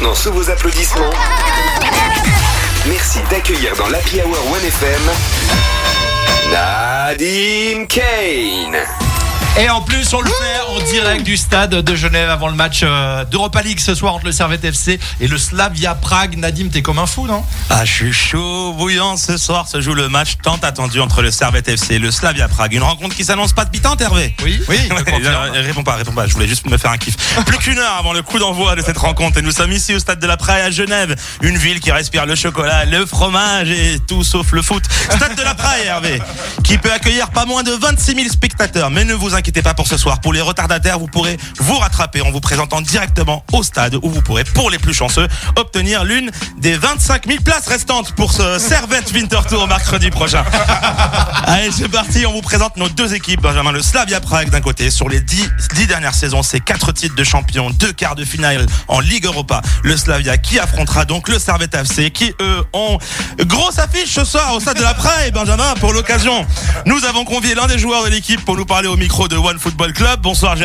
maintenant sous vos applaudissements. Merci d'accueillir dans l'Happy Hour 1FM Nadim Kane. Et en plus, on le fait direct du stade de Genève avant le match euh, d'Europa League ce soir entre le Servette FC et le Slavia Prague. Nadim, t'es comme un fou, non? Ah, je suis chaud, bouillant. Ce soir se joue le match tant attendu entre le Servette FC et le Slavia Prague. Une rencontre qui s'annonce pas de pitante, Hervé. Oui, oui. Ouais, euh, réponds pas, réponds pas. Je voulais juste me faire un kiff. Plus qu'une heure avant le coup d'envoi de cette rencontre et nous sommes ici au stade de la Praille à Genève, une ville qui respire le chocolat, le fromage et tout sauf le foot. Stade de la Praille, Hervé, qui peut accueillir pas moins de 26 000 spectateurs. Mais ne vous inquiétez pas pour ce soir. Pour les retardataires, vous pourrez vous rattraper en vous présentant directement au stade où vous pourrez, pour les plus chanceux, obtenir l'une des 25 000 places restantes pour ce Servette Winter Tour mercredi prochain. Allez, c'est parti. On vous présente nos deux équipes. Benjamin, le Slavia Prague d'un côté. Sur les dix, dix dernières saisons, c'est quatre titres de champion, deux quarts de finale en Ligue Europa. Le Slavia qui affrontera donc le Servette FC qui, eux, ont grosse affiche ce soir au stade de la Prague. Benjamin, pour l'occasion, nous avons convié l'un des joueurs de l'équipe pour nous parler au micro de One Football Club. Bonsoir,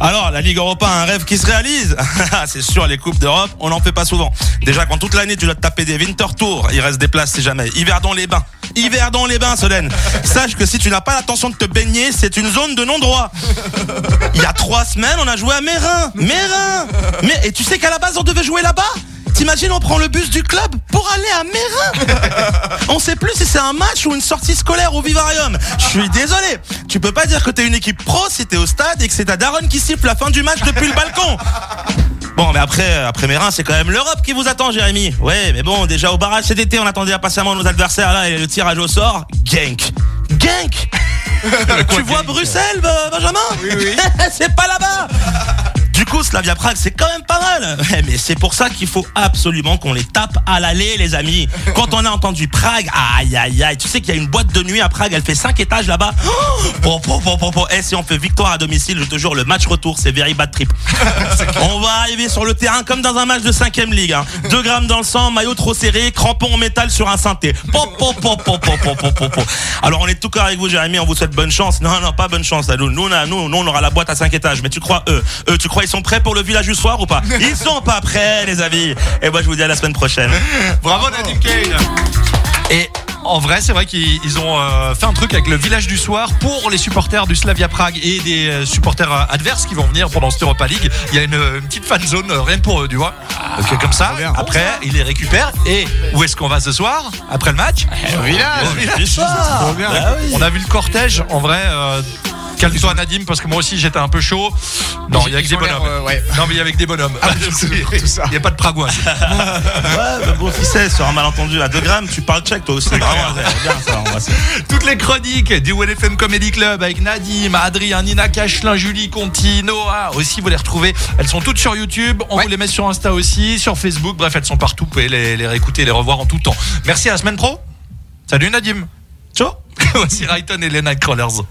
Alors, la Ligue Europa a un rêve qui se réalise. c'est sûr, les Coupes d'Europe, on n'en fait pas souvent. Déjà, quand toute l'année, tu dois te taper des Winter Tours, il reste des places si jamais. Yverdon les bains. Yverdon les bains, Solène. Sache que si tu n'as pas l'intention de te baigner, c'est une zone de non-droit. Il y a trois semaines, on a joué à Mérin. Mérin. Et tu sais qu'à la base, on devait jouer là-bas? T'imagines, on prend le bus du club pour aller à Mérin? On sait plus si c'est un match ou une sortie scolaire au Vivarium. Je suis désolé. Tu peux pas dire que t'es une équipe pro si t'es au stade et que c'est ta daronne qui siffle la fin du match depuis le balcon. Bon, mais après, après Mérin, c'est quand même l'Europe qui vous attend, Jérémy. Ouais, mais bon, déjà au barrage cet été, on attendait impatiemment nos adversaires là et le tirage au sort. Genk. Genk Tu vois Bruxelles, Be- Benjamin Oui, oui. c'est pas là-bas du coup, Slavia Prague, c'est quand même pas mal. Eh, mais c'est pour ça qu'il faut absolument qu'on les tape à l'aller, les amis. Quand on a entendu Prague, aïe aïe aïe, tu sais qu'il y a une boîte de nuit à Prague, elle fait 5 étages là-bas. Oh, oh, oh, Et si on fait victoire à domicile, je te jure, le match retour, c'est very bad trip. on va arriver sur le terrain comme dans un match de 5ème ligue. Hein. 2 grammes dans le sang, maillot trop serré, crampon en métal sur un synthé. Alors on est tout cas avec vous, Jérémy, on vous souhaite bonne chance. Non, non, pas bonne chance, à Nous, nous, on, nous, on aura la boîte à 5 étages, mais tu crois eux? Eux, tu sont prêts pour le village du soir ou pas Ils sont pas prêts, les amis. Et moi, je vous dis à la semaine prochaine. Bravo Nadim Kane. Et en vrai, c'est vrai qu'ils ils ont euh, fait un truc avec le village du soir pour les supporters du Slavia Prague et des euh, supporters euh, adverses qui vont venir pendant cette Europa League. Il y a une, une petite fan zone rien que pour eux, tu vois. Donc comme ça, après, ils les récupèrent. Et où est-ce qu'on va ce soir Après le match Au village. Au village soir. Bah oui. On a vu le cortège, en vrai. euh, Calme-toi Nadim parce que moi aussi j'étais un peu chaud. Non, il y a que des bonhommes. euh, ouais. Non mais il y avait que des bonhommes. Il n'y a pas de Pragois. Ouais, bah bon, ficelle, sur un malentendu à 2 grammes, tu parles tchèque toi aussi. Se- Toutes les chroniques du WFM Comedy Club avec Nadim, Adrien, Nina Cachelin, Julie Conti, Noah aussi, vous les retrouvez. Elles sont toutes sur YouTube. On Ouais. vous les met sur Insta aussi, sur Facebook. Bref, elles sont partout. Vous pouvez les, les réécouter, les revoir en tout temps. Merci à la semaine pro. Salut Nadim. Ciao. Voici Rayton et les Nightcrawlers.